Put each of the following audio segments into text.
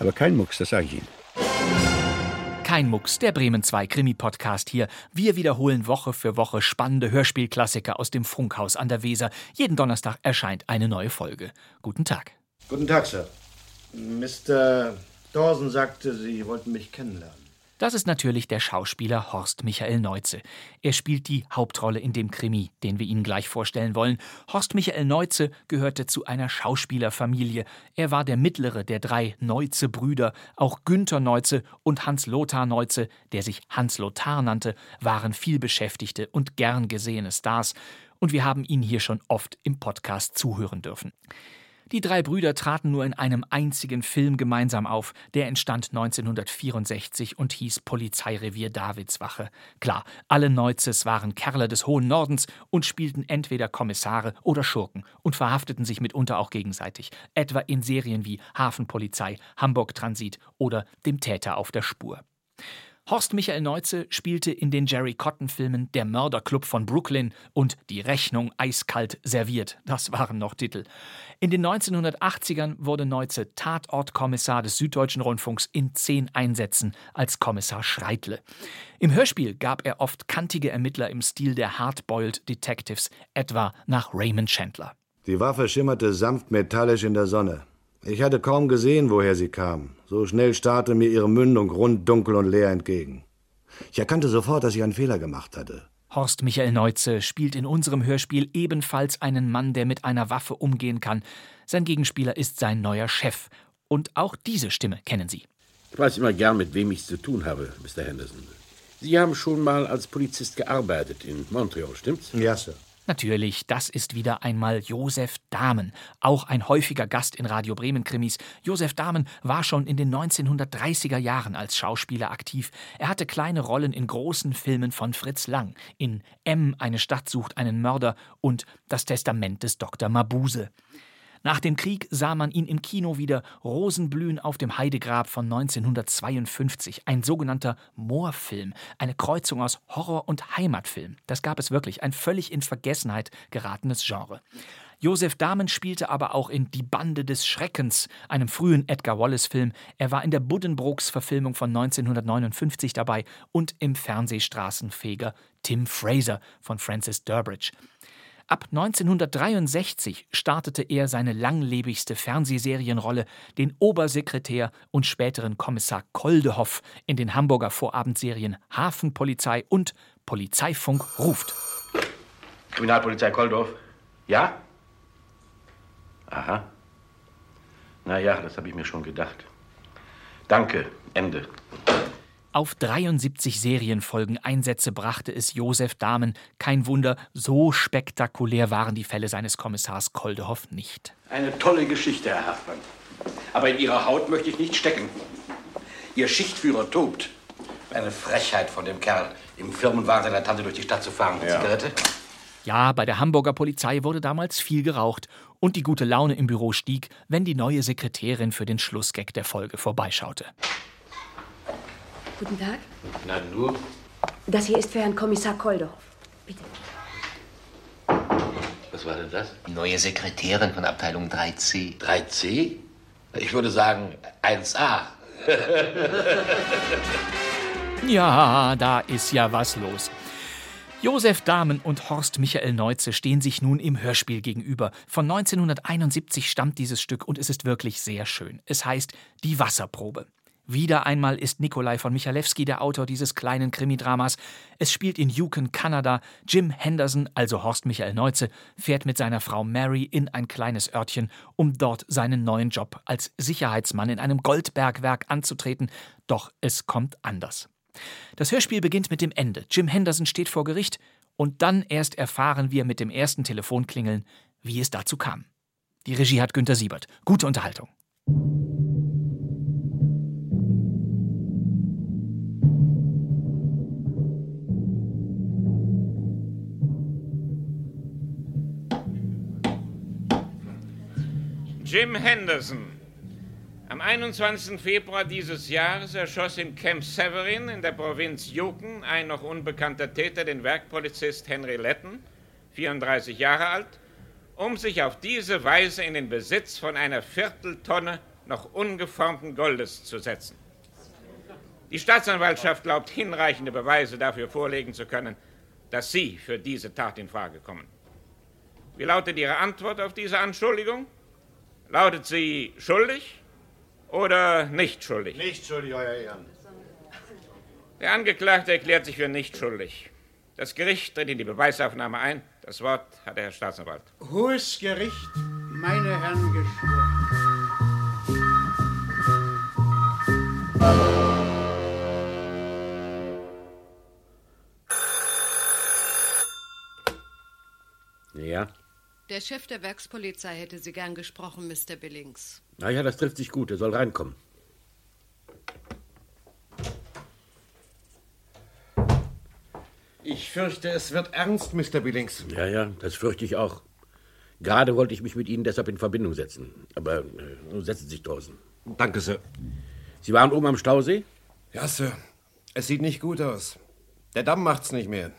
Aber kein Mucks, das sage ich Ihnen. Kein Mucks, der Bremen 2 Krimi-Podcast hier. Wir wiederholen Woche für Woche spannende Hörspielklassiker aus dem Funkhaus an der Weser. Jeden Donnerstag erscheint eine neue Folge. Guten Tag. Guten Tag, Sir. Mr. Dawson sagte, Sie wollten mich kennenlernen. Das ist natürlich der Schauspieler Horst Michael Neuze. Er spielt die Hauptrolle in dem Krimi, den wir Ihnen gleich vorstellen wollen. Horst Michael Neuze gehörte zu einer Schauspielerfamilie. Er war der mittlere der drei Neuze-Brüder. Auch Günther Neuze und Hans-Lothar Neuze, der sich Hans Lothar nannte, waren vielbeschäftigte und gern gesehene Stars. Und wir haben ihn hier schon oft im Podcast zuhören dürfen. Die drei Brüder traten nur in einem einzigen Film gemeinsam auf. Der entstand 1964 und hieß Polizeirevier Davidswache. Klar, alle Neuzes waren Kerle des hohen Nordens und spielten entweder Kommissare oder Schurken und verhafteten sich mitunter auch gegenseitig, etwa in Serien wie Hafenpolizei, Hamburg Transit oder Dem Täter auf der Spur. Horst Michael Neuze spielte in den Jerry Cotton-Filmen Der Mörderclub von Brooklyn und Die Rechnung eiskalt serviert. Das waren noch Titel. In den 1980ern wurde Neuze Tatortkommissar des Süddeutschen Rundfunks in zehn Einsätzen als Kommissar Schreitle. Im Hörspiel gab er oft kantige Ermittler im Stil der Hardboiled Detectives, etwa nach Raymond Chandler. Die Waffe schimmerte sanft metallisch in der Sonne. Ich hatte kaum gesehen, woher sie kam. So schnell starrte mir ihre Mündung rund, dunkel und leer entgegen. Ich erkannte sofort, dass ich einen Fehler gemacht hatte. Horst Michael Neuze spielt in unserem Hörspiel ebenfalls einen Mann, der mit einer Waffe umgehen kann. Sein Gegenspieler ist sein neuer Chef. Und auch diese Stimme kennen Sie. Ich weiß immer gern, mit wem ich es zu tun habe, Mr. Henderson. Sie haben schon mal als Polizist gearbeitet in Montreal, stimmt's? Ja, Sir. Natürlich, das ist wieder einmal Josef Dahmen, auch ein häufiger Gast in Radio Bremen Krimis. Josef Dahmen war schon in den 1930er Jahren als Schauspieler aktiv. Er hatte kleine Rollen in großen Filmen von Fritz Lang, in M, eine Stadt sucht einen Mörder und Das Testament des Dr. Mabuse. Nach dem Krieg sah man ihn im Kino wieder Rosenblühen auf dem Heidegrab von 1952, ein sogenannter Moorfilm, eine Kreuzung aus Horror- und Heimatfilm. Das gab es wirklich, ein völlig in Vergessenheit geratenes Genre. Josef Dahmen spielte aber auch in Die Bande des Schreckens, einem frühen Edgar Wallace-Film. Er war in der Buddenbrooks-Verfilmung von 1959 dabei und im Fernsehstraßenfeger Tim Fraser von Francis Durbridge. Ab 1963 startete er seine langlebigste Fernsehserienrolle, den Obersekretär und späteren Kommissar Koldehoff in den Hamburger Vorabendserien Hafenpolizei und Polizeifunk ruft. Kriminalpolizei Koldehoff? Ja? Aha. Na ja, das habe ich mir schon gedacht. Danke. Ende. Auf 73 Serienfolgen Einsätze brachte es Josef Dahmen. Kein Wunder, so spektakulär waren die Fälle seines Kommissars Koldehoff nicht. Eine tolle Geschichte, Herr Hartmann. Aber in Ihrer Haut möchte ich nicht stecken. Ihr Schichtführer tobt. Eine Frechheit von dem Kerl, im Firmenwagen seiner Tante durch die Stadt zu fahren. Ja. Zigarette? Ja, bei der Hamburger Polizei wurde damals viel geraucht und die gute Laune im Büro stieg, wenn die neue Sekretärin für den Schlussgag der Folge vorbeischaute. Guten Tag. Na nur. Das hier ist für Herrn Kommissar Koldehoff. Bitte. Was war denn das? Die neue Sekretärin von Abteilung 3C. 3C? Ich würde sagen 1A. Ja, da ist ja was los. Josef Dahmen und Horst Michael Neuze stehen sich nun im Hörspiel gegenüber. Von 1971 stammt dieses Stück und es ist wirklich sehr schön. Es heißt Die Wasserprobe. Wieder einmal ist Nikolai von Michalewski der Autor dieses kleinen Krimidramas. Es spielt in Yukon, Kanada. Jim Henderson, also Horst Michael Neuze, fährt mit seiner Frau Mary in ein kleines Örtchen, um dort seinen neuen Job als Sicherheitsmann in einem Goldbergwerk anzutreten. Doch es kommt anders. Das Hörspiel beginnt mit dem Ende. Jim Henderson steht vor Gericht und dann erst erfahren wir mit dem ersten Telefonklingeln, wie es dazu kam. Die Regie hat Günter Siebert. Gute Unterhaltung. Jim Henderson. Am 21. Februar dieses Jahres erschoss in Camp Severin in der Provinz Yukon ein noch unbekannter Täter den Werkpolizist Henry Letton, 34 Jahre alt, um sich auf diese Weise in den Besitz von einer Vierteltonne noch ungeformten Goldes zu setzen. Die Staatsanwaltschaft glaubt, hinreichende Beweise dafür vorlegen zu können, dass Sie für diese Tat in Frage kommen. Wie lautet Ihre Antwort auf diese Anschuldigung? Lautet sie schuldig oder nicht schuldig? Nicht schuldig, Euer Ehren. Der Angeklagte erklärt sich für nicht schuldig. Das Gericht tritt in die Beweisaufnahme ein. Das Wort hat der Herr Staatsanwalt. Hohes Gericht, meine Herren geschworen. Ja? Der Chef der Werkspolizei hätte Sie gern gesprochen, Mr. Billings. Na ja, das trifft sich gut. Er soll reinkommen. Ich fürchte, es wird ernst, Mr. Billings. Ja, ja, das fürchte ich auch. Gerade wollte ich mich mit Ihnen deshalb in Verbindung setzen. Aber äh, nun setzen Sie sich draußen. Danke, Sir. Sie waren oben am Stausee? Ja, Sir. Es sieht nicht gut aus. Der Damm macht's nicht mehr.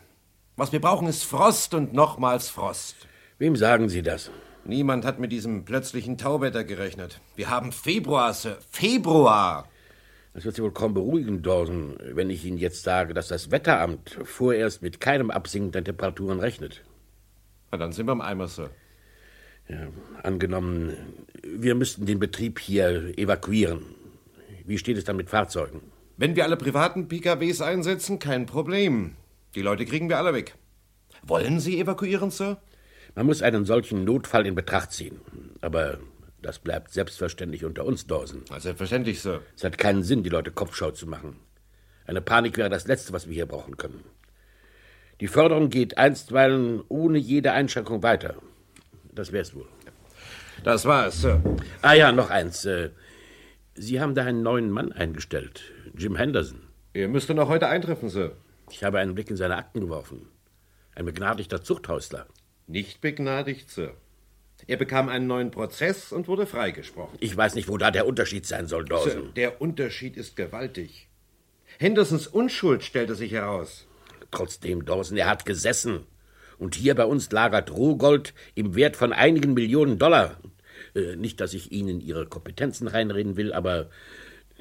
Was wir brauchen, ist Frost und nochmals Frost. Wem sagen Sie das? Niemand hat mit diesem plötzlichen Tauwetter gerechnet. Wir haben Februar, Sir. Februar! Das wird Sie wohl kaum beruhigen, Dawson, wenn ich Ihnen jetzt sage, dass das Wetteramt vorerst mit keinem Absinken der Temperaturen rechnet. Na, dann sind wir im Eimer, Sir. Ja, angenommen, wir müssten den Betrieb hier evakuieren. Wie steht es dann mit Fahrzeugen? Wenn wir alle privaten PKWs einsetzen, kein Problem. Die Leute kriegen wir alle weg. Wollen Sie evakuieren, Sir? Man muss einen solchen Notfall in Betracht ziehen. Aber das bleibt selbstverständlich unter uns, Dawson. Selbstverständlich, Sir. Es hat keinen Sinn, die Leute Kopfschau zu machen. Eine Panik wäre das Letzte, was wir hier brauchen können. Die Förderung geht einstweilen ohne jede Einschränkung weiter. Das wär's wohl. Das war es, Sir. Ah ja, noch eins. Äh, Sie haben da einen neuen Mann eingestellt, Jim Henderson. Er müsste noch heute eintreffen, Sir. Ich habe einen Blick in seine Akten geworfen. Ein begnadigter Zuchthausler. Nicht begnadigt, Sir. Er bekam einen neuen Prozess und wurde freigesprochen. Ich weiß nicht, wo da der Unterschied sein soll, Dawson. Sir, der Unterschied ist gewaltig. Hendersons Unschuld stellte sich heraus. Trotzdem, Dawson, er hat gesessen. Und hier bei uns lagert Rohgold im Wert von einigen Millionen Dollar. Äh, nicht, dass ich Ihnen Ihre Kompetenzen reinreden will, aber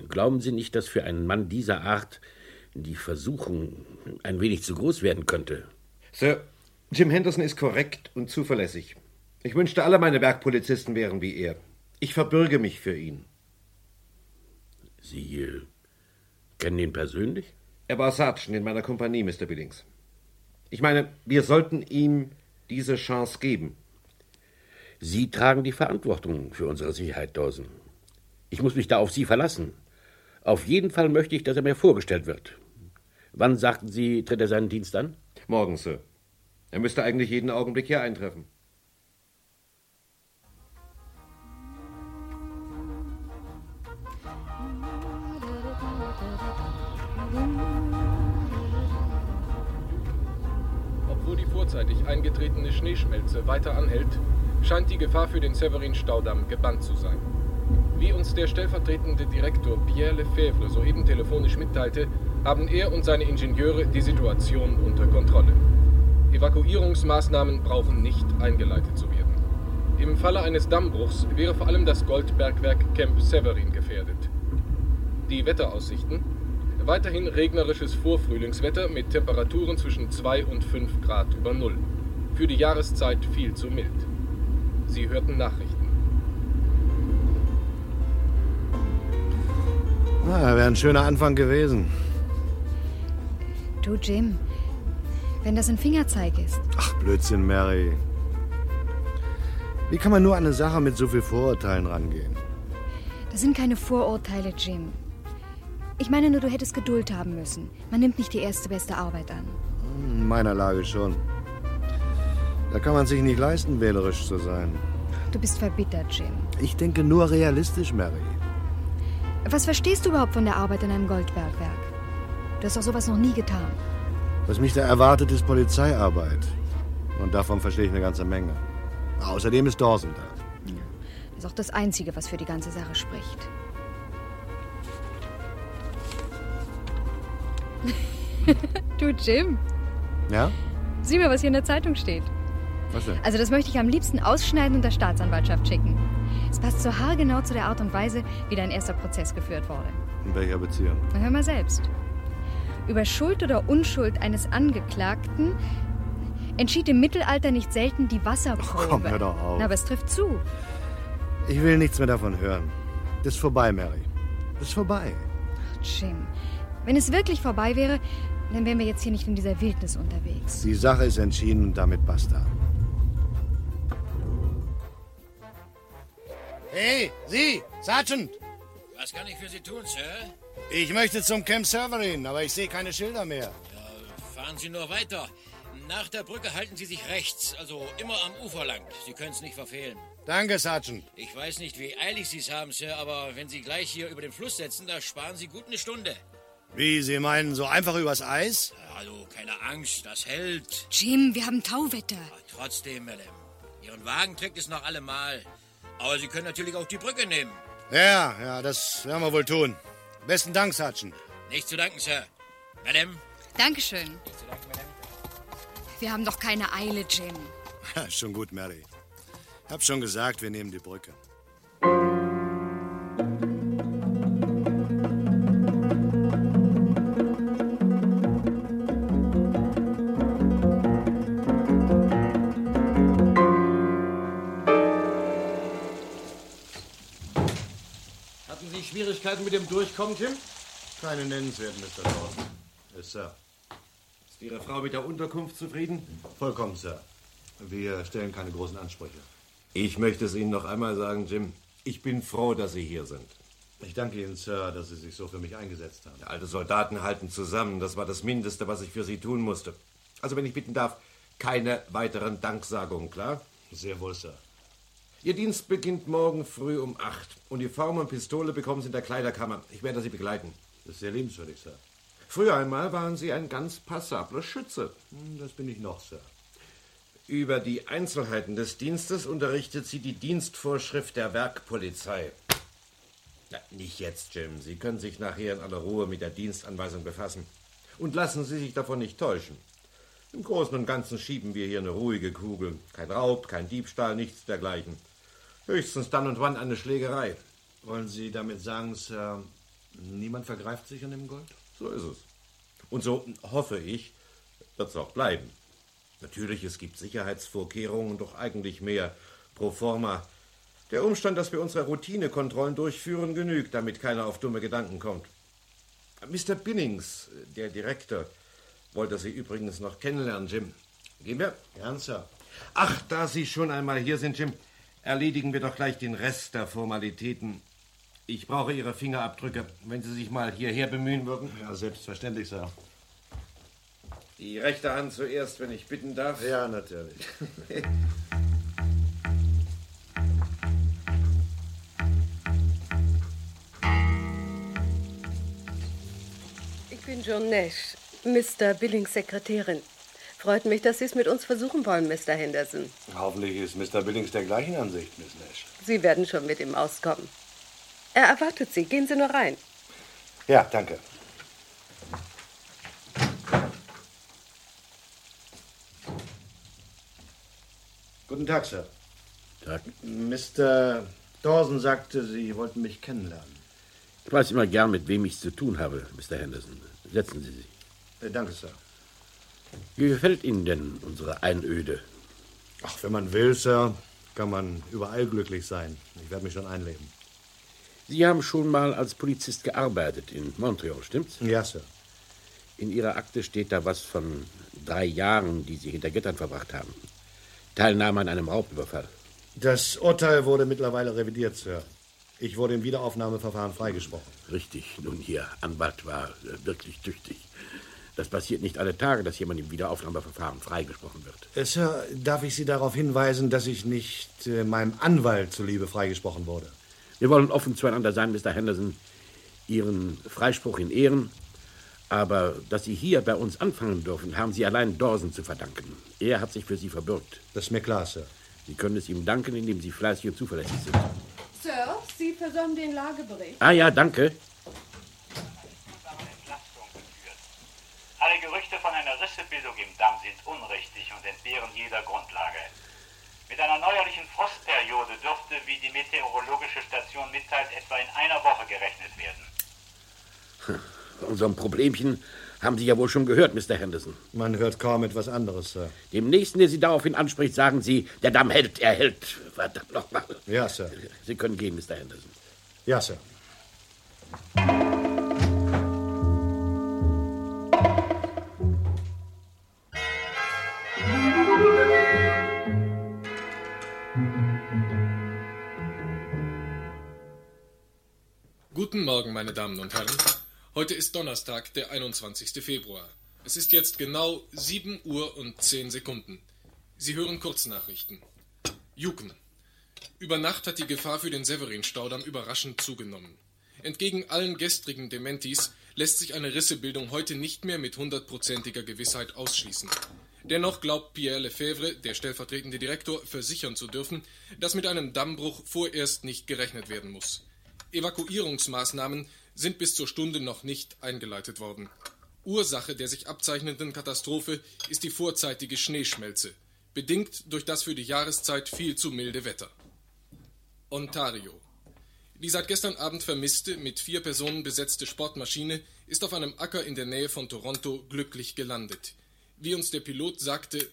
glauben Sie nicht, dass für einen Mann dieser Art die Versuchung ein wenig zu groß werden könnte? Sir, Jim Henderson ist korrekt und zuverlässig. Ich wünschte, alle meine Werkpolizisten wären wie er. Ich verbürge mich für ihn. Sie äh, kennen ihn persönlich? Er war Sergeant in meiner Kompanie, Mr. Billings. Ich meine, wir sollten ihm diese Chance geben. Sie tragen die Verantwortung für unsere Sicherheit, Dawson. Ich muss mich da auf Sie verlassen. Auf jeden Fall möchte ich, dass er mir vorgestellt wird. Wann sagten Sie, tritt er seinen Dienst an? Morgen, Sir. Er müsste eigentlich jeden Augenblick hier eintreffen. Obwohl die vorzeitig eingetretene Schneeschmelze weiter anhält, scheint die Gefahr für den Severin-Staudamm gebannt zu sein. Wie uns der stellvertretende Direktor Pierre Lefebvre soeben telefonisch mitteilte, haben er und seine Ingenieure die Situation unter Kontrolle. Evakuierungsmaßnahmen brauchen nicht eingeleitet zu werden. Im Falle eines Dammbruchs wäre vor allem das Goldbergwerk Camp Severin gefährdet. Die Wetteraussichten? Weiterhin regnerisches Vorfrühlingswetter mit Temperaturen zwischen 2 und 5 Grad über Null. Für die Jahreszeit viel zu mild. Sie hörten Nachrichten. Na, wäre ein schöner Anfang gewesen. Du, Jim, wenn das ein Fingerzeig ist. Ach, Blödsinn, Mary. Wie kann man nur an eine Sache mit so viel Vorurteilen rangehen? Das sind keine Vorurteile, Jim. Ich meine nur, du hättest Geduld haben müssen. Man nimmt nicht die erste beste Arbeit an. In meiner Lage schon. Da kann man sich nicht leisten, wählerisch zu sein. Du bist verbittert, Jim. Ich denke nur realistisch, Mary. Was verstehst du überhaupt von der Arbeit in einem Goldbergwerk? Du hast doch sowas noch nie getan. Was mich da erwartet, ist Polizeiarbeit. Und davon verstehe ich eine ganze Menge. Außerdem ist Dawson da. Das ist auch das Einzige, was für die ganze Sache spricht. du, Jim, Ja? sieh mal, was hier in der Zeitung steht. Was denn? Also das möchte ich am liebsten ausschneiden und der Staatsanwaltschaft schicken. Es passt so haargenau zu der Art und Weise, wie dein erster Prozess geführt wurde. In welcher Beziehung? Na, hör mal selbst. Über Schuld oder Unschuld eines Angeklagten entschied im Mittelalter nicht selten die Wasserprobe. komm, hör doch auf. Na, aber es trifft zu. Ich will nichts mehr davon hören. Das ist vorbei, Mary. Das ist vorbei. Jim, wenn es wirklich vorbei wäre, dann wären wir jetzt hier nicht in dieser Wildnis unterwegs. Die Sache ist entschieden und damit basta. Hey, Sie, Sergeant! Was kann ich für Sie tun, Sir? Ich möchte zum Camp Severin, aber ich sehe keine Schilder mehr. Fahren Sie nur weiter. Nach der Brücke halten Sie sich rechts, also immer am Ufer lang. Sie können es nicht verfehlen. Danke, Sergeant. Ich weiß nicht, wie eilig Sie es haben, Sir, aber wenn Sie gleich hier über den Fluss setzen, da sparen Sie gut eine Stunde. Wie, Sie meinen so einfach übers Eis? Also, keine Angst, das hält. Jim, wir haben Tauwetter. Trotzdem, Madame. Ihren Wagen trägt es noch allemal. Aber Sie können natürlich auch die Brücke nehmen. Ja, ja, das werden wir wohl tun. Besten Dank, Sergeant. Nicht zu danken, Sir. Madame. Dankeschön. Wir haben doch keine Eile, Jim. Ja, schon gut, Mary. Hab schon gesagt, wir nehmen die Brücke. Schwierigkeiten mit dem Durchkommen, Tim? Keine nennenswerten, Mr. Dawson. Yes, Sir. Ist Ihre Frau mit der Unterkunft zufrieden? Vollkommen, Sir. Wir stellen keine großen Ansprüche. Ich möchte es Ihnen noch einmal sagen, Jim. Ich bin froh, dass Sie hier sind. Ich danke Ihnen, Sir, dass Sie sich so für mich eingesetzt haben. Alte Soldaten halten zusammen. Das war das Mindeste, was ich für Sie tun musste. Also, wenn ich bitten darf, keine weiteren Danksagungen, klar? Sehr wohl, Sir. Ihr Dienst beginnt morgen früh um acht. Uniform und Pistole bekommen Sie in der Kleiderkammer. Ich werde Sie begleiten. Das ist sehr liebenswürdig, Sir. Früher einmal waren Sie ein ganz passabler Schütze. Hm, Das bin ich noch, Sir. Über die Einzelheiten des Dienstes unterrichtet Sie die Dienstvorschrift der Werkpolizei. Na, nicht jetzt, Jim. Sie können sich nachher in aller Ruhe mit der Dienstanweisung befassen. Und lassen Sie sich davon nicht täuschen. Im Großen und Ganzen schieben wir hier eine ruhige Kugel. Kein Raub, kein Diebstahl, nichts dergleichen. Höchstens dann und wann eine Schlägerei. Wollen Sie damit sagen, Sir, niemand vergreift sich an dem Gold? So ist es. Und so hoffe ich, wird es auch bleiben. Natürlich, es gibt Sicherheitsvorkehrungen, doch eigentlich mehr pro forma. Der Umstand, dass wir unsere Routinekontrollen durchführen, genügt, damit keiner auf dumme Gedanken kommt. Mr. Binnings, der Direktor, wollte Sie übrigens noch kennenlernen, Jim. Gehen wir? Gern, Sir. Ach, da Sie schon einmal hier sind, Jim, erledigen wir doch gleich den Rest der Formalitäten. Ich brauche Ihre Fingerabdrücke, wenn Sie sich mal hierher bemühen würden. Ja, selbstverständlich, Sir. Die rechte Hand zuerst, wenn ich bitten darf. Ja, natürlich. Ich bin John Nash, Mr. Billings Sekretärin. Freut mich, dass Sie es mit uns versuchen wollen, Mr. Henderson. Hoffentlich ist Mr. Billings der gleichen Ansicht, Miss Nash. Sie werden schon mit ihm auskommen. Er erwartet Sie. Gehen Sie nur rein. Ja, danke. Guten Tag, Sir. Tag. Mr. Dawson sagte, Sie wollten mich kennenlernen. Ich weiß immer gern, mit wem ich es zu tun habe, Mr. Henderson. Setzen Sie sich. Äh, danke, Sir. Wie gefällt Ihnen denn unsere Einöde? Ach, wenn man will, Sir, kann man überall glücklich sein. Ich werde mich schon einleben. Sie haben schon mal als Polizist gearbeitet in Montreal, stimmt's? Ja, Sir. In Ihrer Akte steht da was von drei Jahren, die Sie hinter Gittern verbracht haben. Teilnahme an einem Raubüberfall. Das Urteil wurde mittlerweile revidiert, Sir. Ich wurde im Wiederaufnahmeverfahren freigesprochen. Richtig. Nun, Ihr Anwalt war äh, wirklich tüchtig. Das passiert nicht alle Tage, dass jemand im Wiederaufnahmeverfahren freigesprochen wird. Sir, darf ich Sie darauf hinweisen, dass ich nicht äh, meinem Anwalt zuliebe freigesprochen wurde? Wir wollen offen zueinander sein, Mr. Henderson. Ihren Freispruch in Ehren. Aber dass Sie hier bei uns anfangen dürfen, haben Sie allein Dawson zu verdanken. Er hat sich für Sie verbürgt. Das ist mir klar, Sir. Sie können es ihm danken, indem Sie fleißig und zuverlässig sind. Sir, Sie versäumen den Lagebericht. Ah ja, danke. Alle Einer Rissebildung im Damm sind unrichtig und entbehren jeder Grundlage. Mit einer neuerlichen Frostperiode dürfte, wie die meteorologische Station mitteilt, etwa in einer Woche gerechnet werden. Von unserem Problemchen haben Sie ja wohl schon gehört, Mr. Henderson. Man hört kaum etwas anderes, Sir. Dem Nächsten, der Sie daraufhin anspricht, sagen Sie, der Damm hält, er hält. Verdammt nochmal. Ja, Sir. Sie können gehen, Mr. Henderson. Ja, Sir. Guten Morgen, meine Damen und Herren. Heute ist Donnerstag, der 21. Februar. Es ist jetzt genau 7 Uhr und 10 Sekunden. Sie hören Kurznachrichten. Juken. Über Nacht hat die Gefahr für den Severin-Staudamm überraschend zugenommen. Entgegen allen gestrigen Dementis lässt sich eine Rissebildung heute nicht mehr mit hundertprozentiger Gewissheit ausschließen. Dennoch glaubt Pierre Lefebvre, der stellvertretende Direktor, versichern zu dürfen, dass mit einem Dammbruch vorerst nicht gerechnet werden muss. Evakuierungsmaßnahmen sind bis zur Stunde noch nicht eingeleitet worden. Ursache der sich abzeichnenden Katastrophe ist die vorzeitige Schneeschmelze, bedingt durch das für die Jahreszeit viel zu milde Wetter. Ontario. Die seit gestern Abend vermisste, mit vier Personen besetzte Sportmaschine ist auf einem Acker in der Nähe von Toronto glücklich gelandet. Wie uns der Pilot sagte,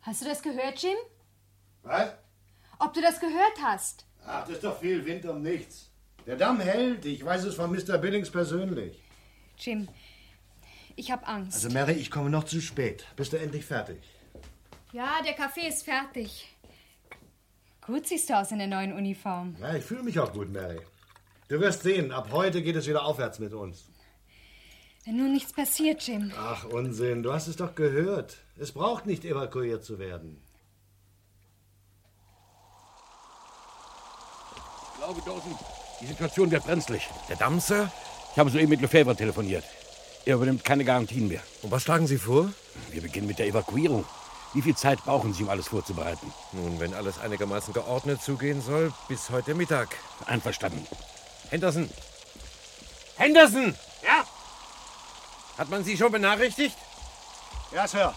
Hast du das gehört, Jim? Was? Ob du das gehört hast? Ach, das ist doch viel Wind um nichts. Der Damm hält. Ich weiß es von Mr. Billings persönlich. Jim, ich hab Angst. Also, Mary, ich komme noch zu spät. Bist du endlich fertig? Ja, der Kaffee ist fertig. Gut siehst du aus in der neuen Uniform. Ja, ich fühle mich auch gut, Mary. Du wirst sehen, ab heute geht es wieder aufwärts mit uns. Wenn nur nichts passiert, Jim. Ach, Unsinn. Du hast es doch gehört. Es braucht nicht evakuiert zu werden. Glaube, Dawson, die Situation wird brenzlig. Der Damm, Sir? Ich habe soeben mit Lefebvre telefoniert. Er übernimmt keine Garantien mehr. Und was schlagen Sie vor? Wir beginnen mit der Evakuierung. Wie viel Zeit brauchen Sie, um alles vorzubereiten? Nun, wenn alles einigermaßen geordnet zugehen soll, bis heute Mittag. Einverstanden. Henderson! Henderson! Ja? Hat man Sie schon benachrichtigt? Ja, Sir.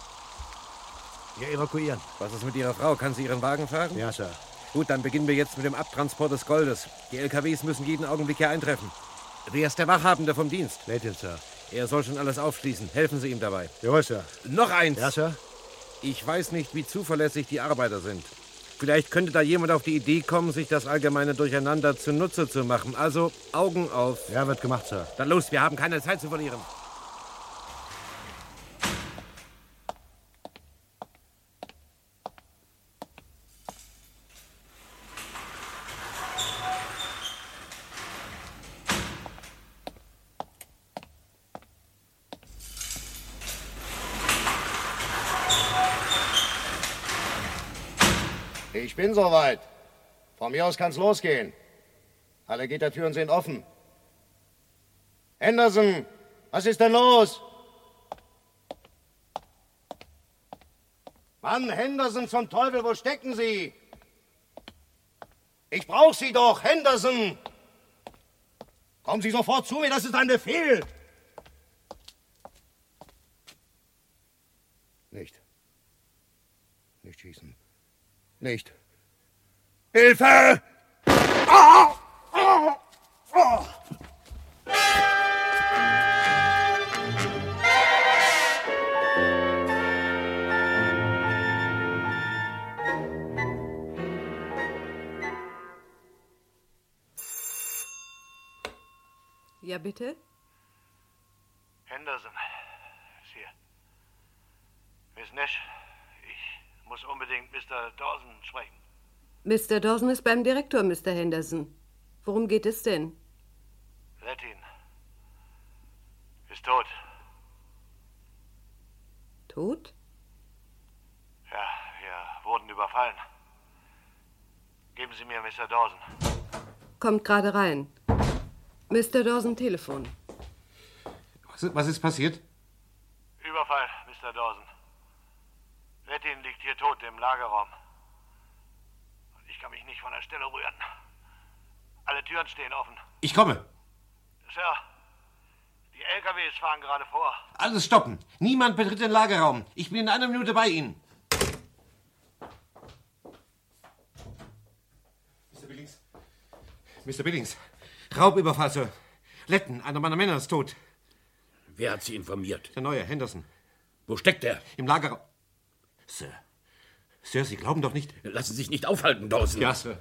Wir evakuieren. Was ist mit Ihrer Frau? Kann sie Ihren Wagen fahren? Ja, Sir. Gut, dann beginnen wir jetzt mit dem Abtransport des Goldes. Die LKWs müssen jeden Augenblick hier eintreffen. Wer ist der Wachhabende vom Dienst? Nathan, Sir. Er soll schon alles aufschließen. Helfen Sie ihm dabei. Jawohl, Sir. Noch eins. Ja, Sir. Ich weiß nicht, wie zuverlässig die Arbeiter sind. Vielleicht könnte da jemand auf die Idee kommen, sich das allgemeine Durcheinander zunutze zu machen. Also Augen auf. Ja, wird gemacht, Sir. Dann los, wir haben keine Zeit zu verlieren. Ich bin soweit. Von mir aus kann's losgehen. Alle Gittertüren sind offen. Henderson, was ist denn los? Mann, Henderson zum Teufel, wo stecken Sie? Ich brauche Sie doch, Henderson! Kommen Sie sofort zu mir, das ist ein Befehl! Nicht. Nicht schießen. Nicht. Hilfe! Ah! Ah! Ah! Ja, bitte? Henderson, ist hier. Miss Nash, ich muss unbedingt Mr. Dawson sprechen. Mr. Dawson ist beim Direktor, Mr. Henderson. Worum geht es denn? Lettin ist tot. Tot? Ja, wir wurden überfallen. Geben Sie mir Mr. Dawson. Kommt gerade rein. Mr. Dawson, Telefon. Was ist, was ist passiert? Überfall, Mr. Dawson. Lettin liegt hier tot im Lagerraum. Kann mich nicht von der Stelle rühren. Alle Türen stehen offen. Ich komme. Sir, die LKWs fahren gerade vor. Alles stoppen. Niemand betritt den Lagerraum. Ich bin in einer Minute bei Ihnen. Mr. Billings. Mr. Billings. Raubüberfall, Sir. Letten, einer meiner Männer ist tot. Wer hat Sie informiert? Der neue, Henderson. Wo steckt er? Im Lagerraum. Sir. Sir, Sie glauben doch nicht. Lassen Sie sich nicht aufhalten, Dawson. Ja, Sir.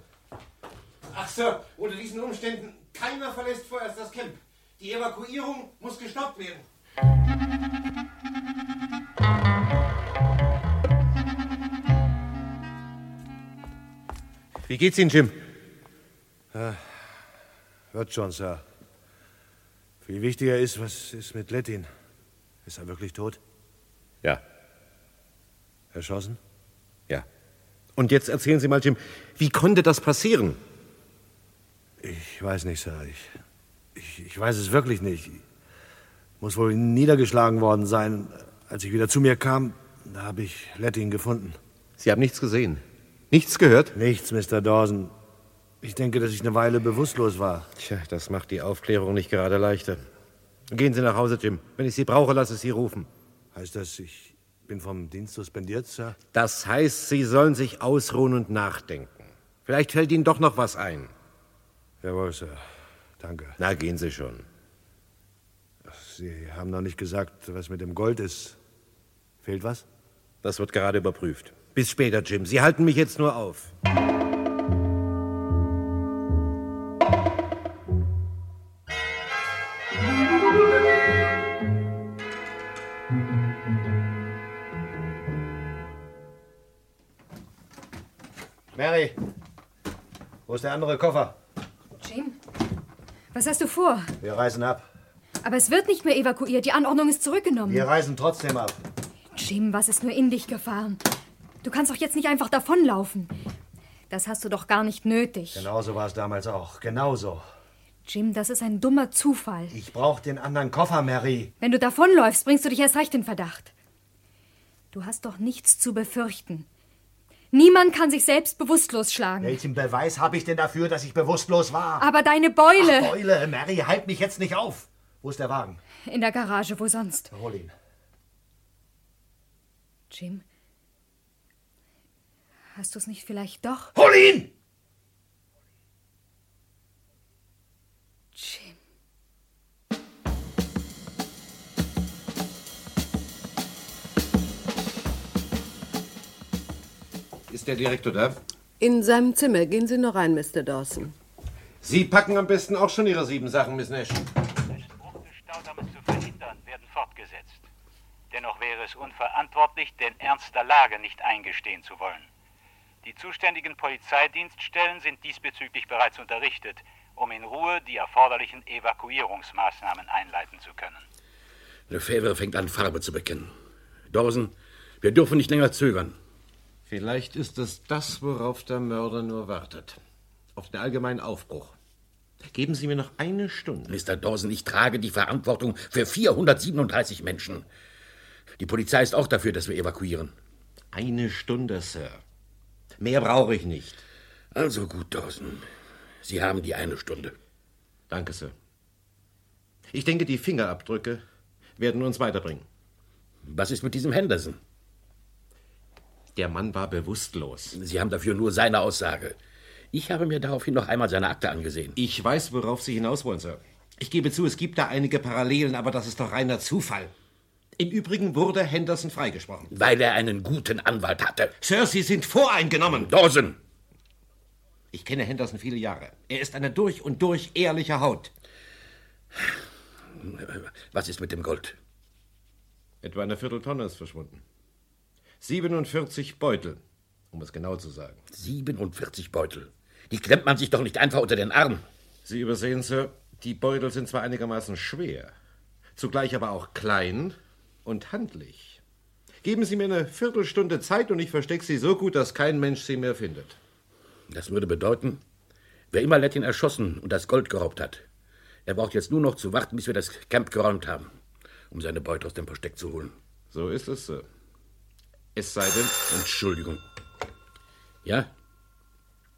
Ach, Sir, unter diesen Umständen, keiner verlässt vorerst das Camp. Die Evakuierung muss gestoppt werden. Wie geht's Ihnen, Jim? Ja, wird schon, Sir. Viel wichtiger ist, was ist mit Lettin? Ist er wirklich tot? Ja. Erschossen? Ja. Und jetzt erzählen Sie mal, Jim, wie konnte das passieren? Ich weiß nicht, Sir. Ich, ich, ich weiß es wirklich nicht. Muss wohl niedergeschlagen worden sein. Als ich wieder zu mir kam, da habe ich Lettin gefunden. Sie haben nichts gesehen? Nichts gehört? Nichts, Mr. Dawson. Ich denke, dass ich eine Weile bewusstlos war. Tja, das macht die Aufklärung nicht gerade leichter. Gehen Sie nach Hause, Jim. Wenn ich Sie brauche, lasse ich Sie rufen. Heißt das, ich bin vom Dienst suspendiert, Sir? Das heißt, Sie sollen sich ausruhen und nachdenken. Vielleicht fällt Ihnen doch noch was ein. Jawohl, Sir. Danke. Na, gehen Sie schon. Sie haben noch nicht gesagt, was mit dem Gold ist. Fehlt was? Das wird gerade überprüft. Bis später, Jim. Sie halten mich jetzt nur auf. Ist der andere Koffer? Jim, was hast du vor? Wir reisen ab. Aber es wird nicht mehr evakuiert. Die Anordnung ist zurückgenommen. Wir reisen trotzdem ab. Jim, was ist nur in dich gefahren? Du kannst doch jetzt nicht einfach davonlaufen. Das hast du doch gar nicht nötig. Genauso war es damals auch. Genauso. Jim, das ist ein dummer Zufall. Ich brauche den anderen Koffer, Mary. Wenn du davonläufst, bringst du dich erst recht in Verdacht. Du hast doch nichts zu befürchten. Niemand kann sich selbst bewusstlos schlagen. Welchen Beweis habe ich denn dafür, dass ich bewusstlos war? Aber deine Beule. Ach, Beule, Mary, halt mich jetzt nicht auf. Wo ist der Wagen? In der Garage, wo sonst? Hol ihn. Jim, hast du es nicht vielleicht doch? Hol ihn! Ist der Direktor da? In seinem Zimmer. Gehen Sie noch rein, Mr. Dawson. Sie packen am besten auch schon Ihre sieben Sachen, Miss Nash. Staudammes zu verhindern, werden fortgesetzt. Dennoch wäre es unverantwortlich, den Ernst der Lage nicht eingestehen zu wollen. Die zuständigen Polizeidienststellen sind diesbezüglich bereits unterrichtet, um in Ruhe die erforderlichen Evakuierungsmaßnahmen einleiten zu können. Lefebvre fängt an, Farbe zu bekennen. Dawson, wir dürfen nicht länger zögern. Vielleicht ist es das, worauf der Mörder nur wartet. Auf den allgemeinen Aufbruch. Geben Sie mir noch eine Stunde. Mr. Dawson, ich trage die Verantwortung für 437 Menschen. Die Polizei ist auch dafür, dass wir evakuieren. Eine Stunde, Sir. Mehr brauche ich nicht. Also gut, Dawson. Sie haben die eine Stunde. Danke, Sir. Ich denke, die Fingerabdrücke werden uns weiterbringen. Was ist mit diesem Henderson? Der Mann war bewusstlos. Sie haben dafür nur seine Aussage. Ich habe mir daraufhin noch einmal seine Akte angesehen. Ich weiß, worauf Sie hinaus wollen, Sir. Ich gebe zu, es gibt da einige Parallelen, aber das ist doch reiner Zufall. Im Übrigen wurde Henderson freigesprochen. Weil er einen guten Anwalt hatte. Sir, Sie sind voreingenommen. Dawson! Ich kenne Henderson viele Jahre. Er ist eine durch und durch ehrliche Haut. Was ist mit dem Gold? Etwa eine Vierteltonne ist verschwunden. 47 Beutel, um es genau zu sagen. 47 Beutel? Die klemmt man sich doch nicht einfach unter den Arm. Sie übersehen, Sir, die Beutel sind zwar einigermaßen schwer, zugleich aber auch klein und handlich. Geben Sie mir eine Viertelstunde Zeit und ich verstecke sie so gut, dass kein Mensch sie mehr findet. Das würde bedeuten, wer immer Lettin erschossen und das Gold geraubt hat, er braucht jetzt nur noch zu warten, bis wir das Camp geräumt haben, um seine Beute aus dem Versteck zu holen. So ist es, Sir. Es sei denn. Entschuldigung. Ja?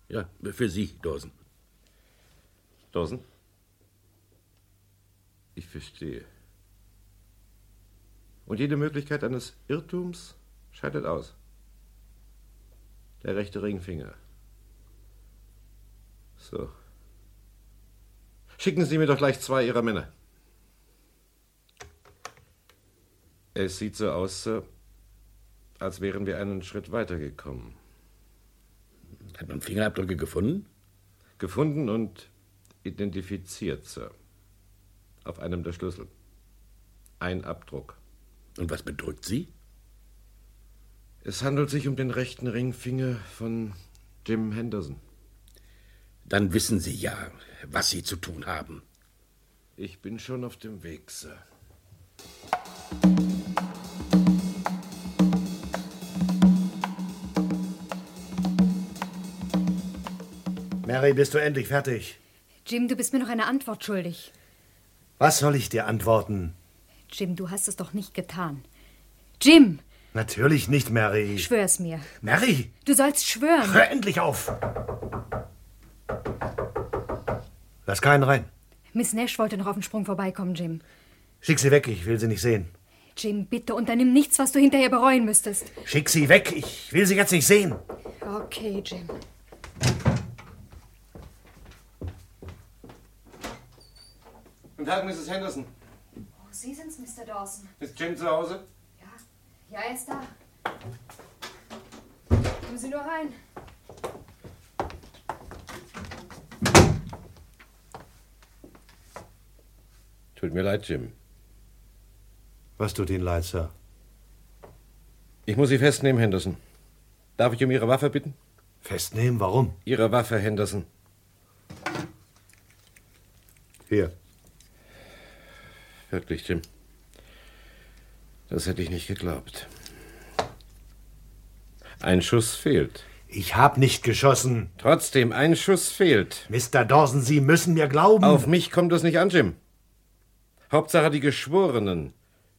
Ja, für Sie, Dawson. Dawson? Ich verstehe. Und jede Möglichkeit eines Irrtums scheidet aus. Der rechte Ringfinger. So. Schicken Sie mir doch gleich zwei Ihrer Männer. Es sieht so aus, Sir, als wären wir einen Schritt weitergekommen. Hat man Fingerabdrücke gefunden? Gefunden und identifiziert, Sir. Auf einem der Schlüssel. Ein Abdruck. Und was bedrückt Sie? Es handelt sich um den rechten Ringfinger von Jim Henderson. Dann wissen Sie ja, was Sie zu tun haben. Ich bin schon auf dem Weg, Sir. Mary, bist du endlich fertig? Jim, du bist mir noch eine Antwort schuldig. Was soll ich dir antworten? Jim, du hast es doch nicht getan. Jim! Natürlich nicht, Mary. Schwör's mir. Mary! Du sollst schwören. Hör endlich auf! Lass keinen rein. Miss Nash wollte noch auf den Sprung vorbeikommen, Jim. Schick sie weg, ich will sie nicht sehen. Jim, bitte unternimm nichts, was du hinterher bereuen müsstest. Schick sie weg, ich will sie jetzt nicht sehen. Okay, Jim. Guten Tag, Mrs. Henderson. Oh, Sie sind's, Mr. Dawson. Ist Jim zu Hause? Ja, er ist da. Kommen Sie nur rein. Tut mir leid, Jim. Was tut Ihnen leid, Sir? Ich muss Sie festnehmen, Henderson. Darf ich um Ihre Waffe bitten? Festnehmen? Warum? Ihre Waffe, Henderson. Hier. Wirklich, Jim. Das hätte ich nicht geglaubt. Ein Schuss fehlt. Ich hab nicht geschossen. Trotzdem, ein Schuss fehlt. Mr. Dawson, Sie müssen mir glauben. Auf mich kommt es nicht an, Jim. Hauptsache, die Geschworenen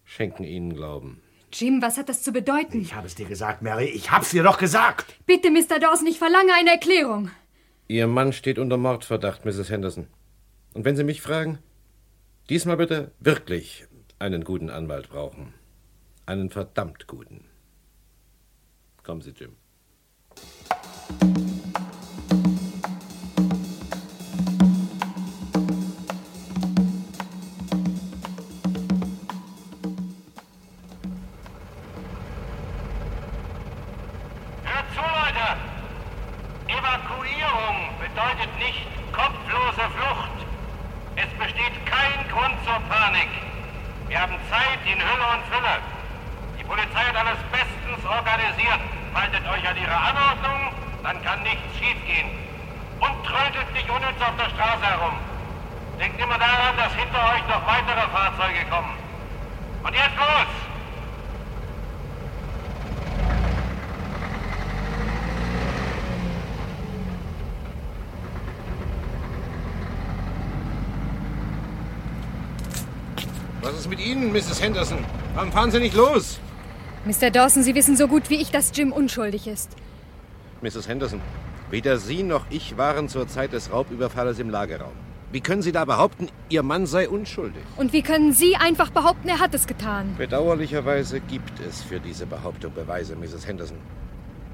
schenken Ihnen Glauben. Jim, was hat das zu bedeuten? Ich habe es dir gesagt, Mary. Ich hab's dir doch gesagt. Bitte, Mr. Dawson, ich verlange eine Erklärung. Ihr Mann steht unter Mordverdacht, Mrs. Henderson. Und wenn Sie mich fragen, diesmal bitte wirklich einen guten Anwalt brauchen. Einen verdammt guten. Kommen Sie, Jim. Henderson? Warum fahren Sie nicht los? Mr. Dawson, Sie wissen so gut wie ich, dass Jim unschuldig ist. Mrs. Henderson, weder Sie noch ich waren zur Zeit des Raubüberfalles im Lagerraum. Wie können Sie da behaupten, Ihr Mann sei unschuldig? Und wie können Sie einfach behaupten, er hat es getan? Bedauerlicherweise gibt es für diese Behauptung Beweise, Mrs. Henderson.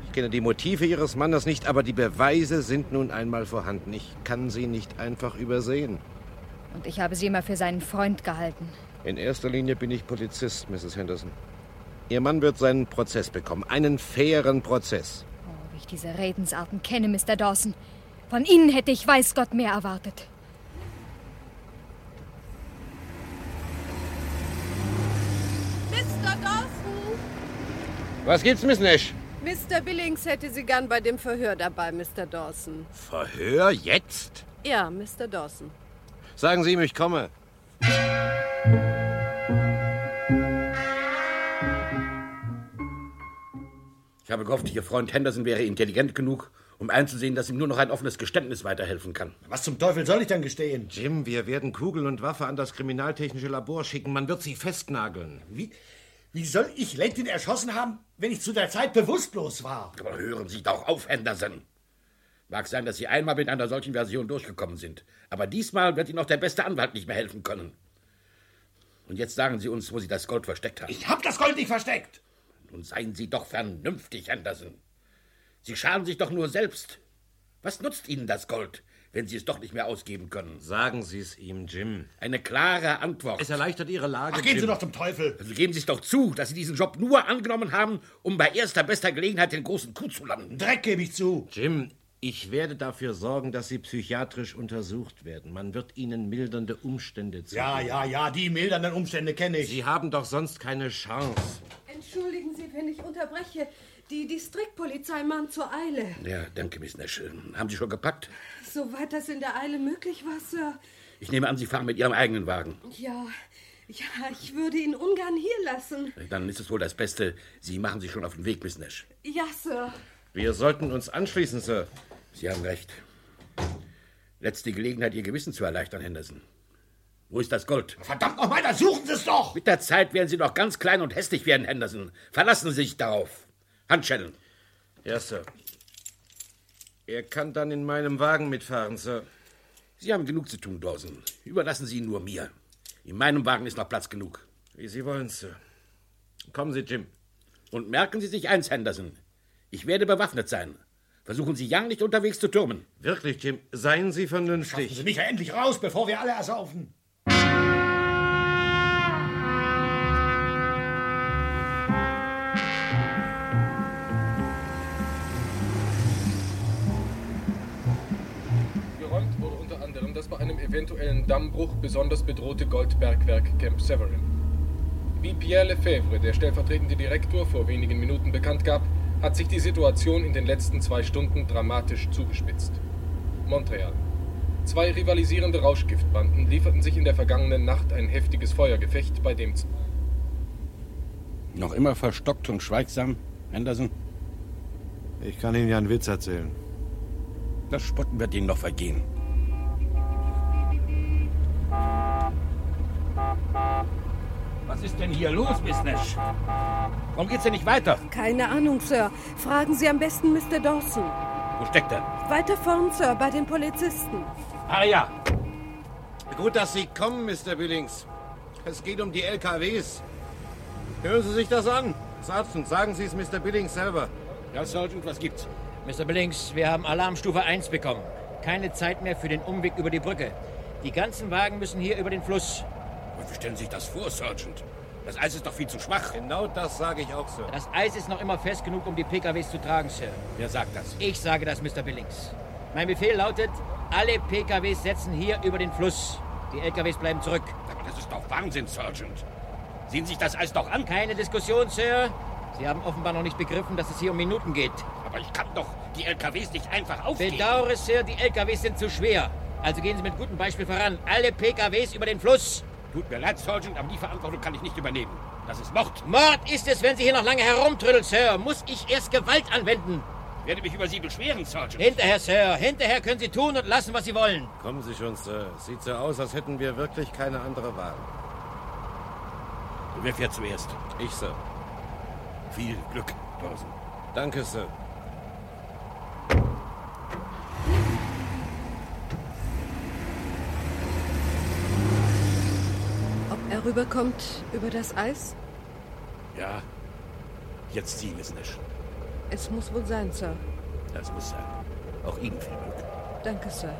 Ich kenne die Motive Ihres Mannes nicht, aber die Beweise sind nun einmal vorhanden. Ich kann sie nicht einfach übersehen. Und ich habe Sie immer für seinen Freund gehalten. In erster Linie bin ich Polizist, Mrs. Henderson. Ihr Mann wird seinen Prozess bekommen. Einen fairen Prozess. Oh, wie ich diese Redensarten kenne, Mr. Dawson. Von Ihnen hätte ich weiß Gott mehr erwartet. Mr. Dawson! Was gibt's, Miss Nash? Mr. Billings hätte Sie gern bei dem Verhör dabei, Mr. Dawson. Verhör jetzt? Ja, Mr. Dawson. Sagen Sie ihm, ich komme. Habe gehofft, Ihr Freund Henderson wäre intelligent genug, um einzusehen, dass ihm nur noch ein offenes Geständnis weiterhelfen kann. Was zum Teufel soll ich denn gestehen? Jim, wir werden Kugeln und Waffe an das kriminaltechnische Labor schicken. Man wird sie festnageln. Wie, wie soll ich Lentin erschossen haben, wenn ich zu der Zeit bewusstlos war? Aber hören Sie doch auf, Henderson. Mag sein, dass Sie einmal mit einer solchen Version durchgekommen sind. Aber diesmal wird Ihnen auch der beste Anwalt nicht mehr helfen können. Und jetzt sagen Sie uns, wo Sie das Gold versteckt haben. Ich hab das Gold nicht versteckt! Nun seien Sie doch vernünftig, Henderson. Sie schaden sich doch nur selbst. Was nutzt Ihnen das Gold, wenn Sie es doch nicht mehr ausgeben können? Sagen Sie es ihm, Jim. Eine klare Antwort. Es erleichtert Ihre Lage. Ach, gehen Jim. Sie doch zum Teufel! Also geben Sie es doch zu, dass Sie diesen Job nur angenommen haben, um bei erster bester Gelegenheit den großen Kuh zu landen. Dreck gebe ich zu! Jim, ich werde dafür sorgen, dass Sie psychiatrisch untersucht werden. Man wird Ihnen mildernde Umstände zeigen. Ja, ja, ja, die mildernden Umstände kenne ich. Sie haben doch sonst keine Chance. Entschuldigen Sie, wenn ich unterbreche. Die Distriktpolizei mahnt zur Eile. Ja, danke, Miss Nash. Haben Sie schon gepackt? Soweit das in der Eile möglich war, Sir. Ich nehme an, Sie fahren mit Ihrem eigenen Wagen. Ja, ja, ich würde ihn ungern hier lassen. Dann ist es wohl das Beste. Sie machen sich schon auf den Weg, Miss Nash. Ja, Sir. Wir sollten uns anschließen, Sir. Sie haben recht. Letzte Gelegenheit, Ihr Gewissen zu erleichtern, Henderson. Wo ist das Gold? Verdammt nochmal, dann suchen Sie es doch! Mit der Zeit werden Sie noch ganz klein und hässlich werden, Henderson. Verlassen Sie sich darauf. Handschellen. Ja, Sir. Er kann dann in meinem Wagen mitfahren, Sir. Sie haben genug zu tun, Dawson. Überlassen Sie ihn nur mir. In meinem Wagen ist noch Platz genug. Wie Sie wollen, Sir. Kommen Sie, Jim. Und merken Sie sich eins, Henderson. Ich werde bewaffnet sein. Versuchen Sie ja nicht unterwegs zu türmen. Wirklich, Jim. Seien Sie vernünftig. Schaffen Sie mich ja endlich raus, bevor wir alle ersaufen. Bei einem eventuellen Dammbruch besonders bedrohte Goldbergwerk Camp Severin. Wie Pierre Lefebvre, der stellvertretende Direktor, vor wenigen Minuten bekannt gab, hat sich die Situation in den letzten zwei Stunden dramatisch zugespitzt. Montreal. Zwei rivalisierende Rauschgiftbanden lieferten sich in der vergangenen Nacht ein heftiges Feuergefecht, bei dem Noch immer verstockt und schweigsam, Henderson? Ich kann Ihnen ja einen Witz erzählen. Das Spotten wird Ihnen noch vergehen. Was ist denn hier los, Miss Nash? Warum geht's denn nicht weiter? Keine Ahnung, Sir. Fragen Sie am besten Mr. Dawson. Wo steckt er? Weiter vorn, Sir, bei den Polizisten. Ah ja. Gut, dass Sie kommen, Mr. Billings. Es geht um die LKWs. Hören Sie sich das an. Sergeant, sagen Sie es Mr. Billings selber. Ja, Sergeant, was gibt's? Mr. Billings, wir haben Alarmstufe 1 bekommen. Keine Zeit mehr für den Umweg über die Brücke. Die ganzen Wagen müssen hier über den Fluss. Und wie stellen Sie sich das vor, Sergeant? Das Eis ist doch viel zu schwach. Genau das sage ich auch, Sir. Das Eis ist noch immer fest genug, um die PKWs zu tragen, Sir. Wer sagt das? Ich sage das, Mr. Billings. Mein Befehl lautet, alle PKWs setzen hier über den Fluss. Die LKWs bleiben zurück. Aber das ist doch Wahnsinn, Sergeant. Sehen Sie sich das Eis doch an. Keine Diskussion, Sir. Sie haben offenbar noch nicht begriffen, dass es hier um Minuten geht. Aber ich kann doch die LKWs nicht einfach aufgeben. Bedauere, Sir, die LKWs sind zu schwer. Also gehen Sie mit gutem Beispiel voran. Alle PKWs über den Fluss. Tut mir leid, Sergeant, aber die Verantwortung kann ich nicht übernehmen. Das ist Mord. Mord ist es, wenn Sie hier noch lange herumtrödeln, Sir. Muss ich erst Gewalt anwenden? Ich werde mich über Sie beschweren, Sergeant. Hinterher, Sir. Hinterher können Sie tun und lassen, was Sie wollen. Kommen Sie schon, Sir. Sieht so aus, als hätten wir wirklich keine andere Wahl. Wer fährt zuerst? Ich, Sir. Viel Glück, Dawson. Danke, Sir. Rüberkommt über das Eis? Ja. Jetzt Sie, Miss Nash. Es muss wohl sein, Sir. Das muss sein. Auch Ihnen viel Glück. Danke, Sir.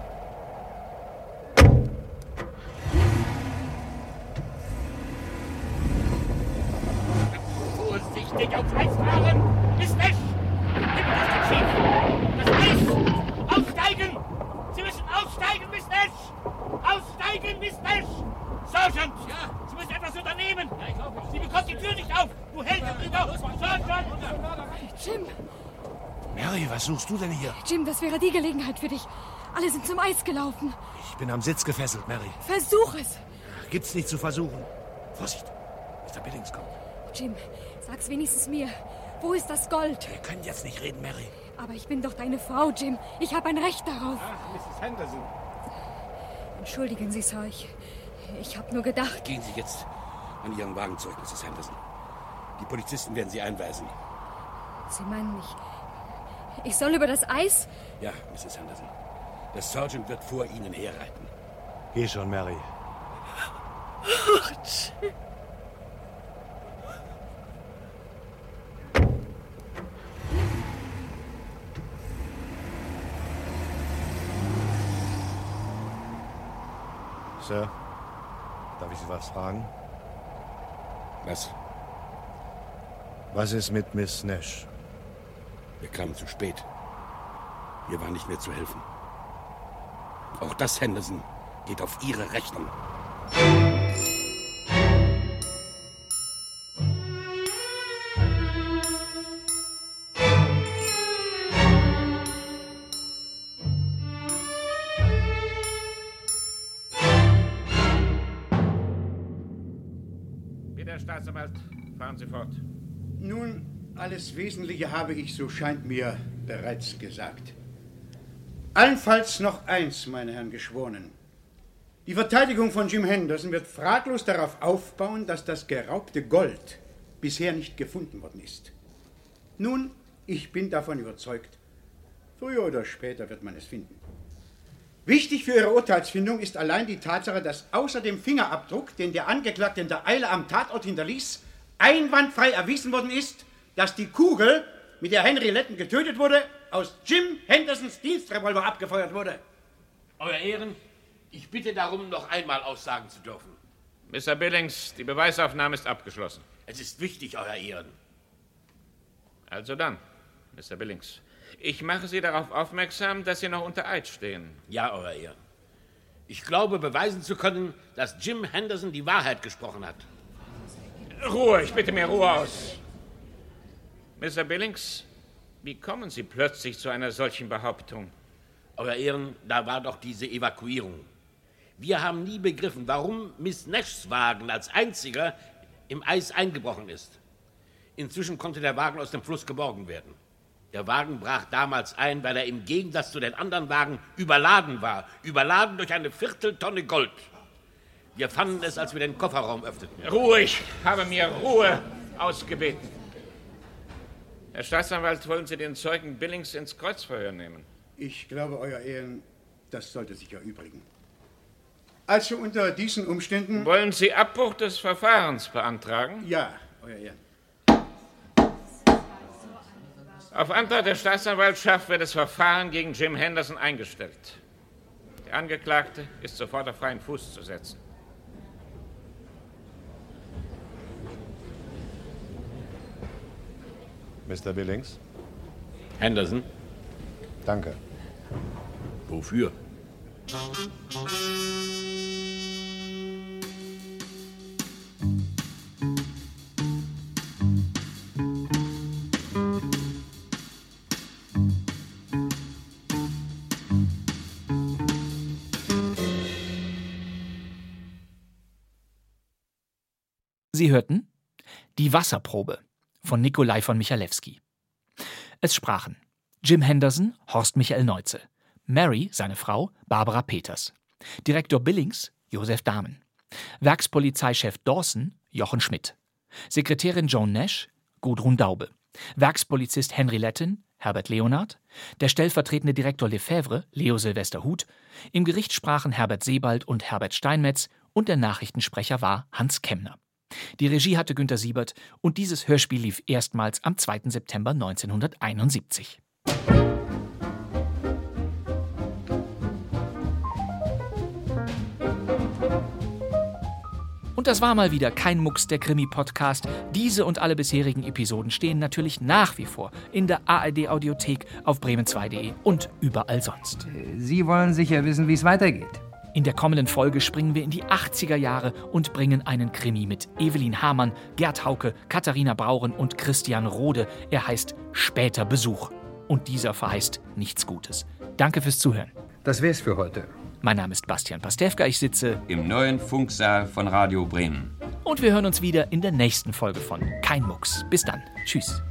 Vorsichtig aufs Eis fahren! Miss Nash! Nimm das den Schiff! Das Eis! Aussteigen! Sie müssen aussteigen, Miss Nash! Aussteigen, Miss Nash! Sergeant! Ja? Sie müssen etwas unternehmen! Ja, ich hoffe. Sie bekommt die Tür nicht auf! Du hältst es über! Sergeant! Jim, Mary, was suchst du denn hier? Jim, das wäre die Gelegenheit für dich. Alle sind zum Eis gelaufen. Ich bin am Sitz gefesselt, Mary. Versuch es. Gibt's nicht zu versuchen. Vorsicht! Mr. Billings kommt. Jim, sag's wenigstens mir. Wo ist das Gold? Wir können jetzt nicht reden, Mary. Aber ich bin doch deine Frau, Jim. Ich habe ein Recht darauf. Ach, Mrs. Henderson. Entschuldigen Sie, Sir. Ich, ich habe nur gedacht. Gehen Sie jetzt an Ihren Wagen zurück, Mrs. Henderson. Die Polizisten werden Sie einweisen. Sie meinen mich. Ich soll über das Eis? Ja, Mrs. Henderson. Der Sergeant wird vor Ihnen herreiten. Geh schon, Mary. Sir, darf ich Sie was fragen? Was? Was ist mit Miss Nash? Wir kamen zu spät. Mir war nicht mehr zu helfen. Auch das, Henderson, geht auf Ihre Rechnung. Alles Wesentliche habe ich, so scheint mir, bereits gesagt. Allenfalls noch eins, meine Herren Geschworenen. Die Verteidigung von Jim Henderson wird fraglos darauf aufbauen, dass das geraubte Gold bisher nicht gefunden worden ist. Nun, ich bin davon überzeugt, früher oder später wird man es finden. Wichtig für Ihre Urteilsfindung ist allein die Tatsache, dass außer dem Fingerabdruck, den der Angeklagte in der Eile am Tatort hinterließ, einwandfrei erwiesen worden ist, dass die Kugel, mit der Henry Letten getötet wurde, aus Jim Hendersons Dienstrevolver abgefeuert wurde. Euer Ehren, ich bitte darum, noch einmal aussagen zu dürfen. Mr. Billings, die Beweisaufnahme ist abgeschlossen. Es ist wichtig, Euer Ehren. Also dann, Mr. Billings. Ich mache Sie darauf aufmerksam, dass Sie noch unter Eid stehen. Ja, Euer Ehren. Ich glaube, beweisen zu können, dass Jim Henderson die Wahrheit gesprochen hat. Ruhe, ich bitte mir Ruhe aus. Mr. Billings, wie kommen Sie plötzlich zu einer solchen Behauptung? Euer Ehren, da war doch diese Evakuierung. Wir haben nie begriffen, warum Miss Nashs Wagen als einziger im Eis eingebrochen ist. Inzwischen konnte der Wagen aus dem Fluss geborgen werden. Der Wagen brach damals ein, weil er im Gegensatz zu den anderen Wagen überladen war. Überladen durch eine Vierteltonne Gold. Wir fanden es, als wir den Kofferraum öffneten. Ruhig, habe mir Ruhe ausgebeten. Herr Staatsanwalt, wollen Sie den Zeugen Billings ins Kreuzverhör nehmen? Ich glaube, Euer Ehren, das sollte sich erübrigen. Also unter diesen Umständen. Wollen Sie Abbruch des Verfahrens beantragen? Ja, Euer Ehren. Auf Antrag der Staatsanwaltschaft wird das Verfahren gegen Jim Henderson eingestellt. Der Angeklagte ist sofort auf freien Fuß zu setzen. Mr. Billings? Henderson? Danke. Wofür? Sie hörten Die Wasserprobe von Nikolai von Michalewski. Es sprachen Jim Henderson, Horst Michael Neuze, Mary, seine Frau, Barbara Peters, Direktor Billings, Josef Dahmen, Werkspolizeichef Dawson, Jochen Schmidt, Sekretärin Joan Nash, Gudrun Daube, Werkspolizist Henry Letton, Herbert Leonard, der stellvertretende Direktor Lefebvre, Leo Silvester Huth, im Gericht sprachen Herbert Sebald und Herbert Steinmetz und der Nachrichtensprecher war Hans Kemner. Die Regie hatte Günter Siebert und dieses Hörspiel lief erstmals am 2. September 1971. Und das war mal wieder kein Mucks der Krimi-Podcast. Diese und alle bisherigen Episoden stehen natürlich nach wie vor in der ARD-Audiothek auf bremen2.de und überall sonst. Sie wollen sicher wissen, wie es weitergeht. In der kommenden Folge springen wir in die 80er Jahre und bringen einen Krimi mit Evelyn Hamann, Gerd Hauke, Katharina Brauren und Christian Rode. Er heißt Später Besuch. Und dieser verheißt nichts Gutes. Danke fürs Zuhören. Das wär's für heute. Mein Name ist Bastian Pastewka. Ich sitze im neuen Funksaal von Radio Bremen. Und wir hören uns wieder in der nächsten Folge von Kein Mucks. Bis dann. Tschüss.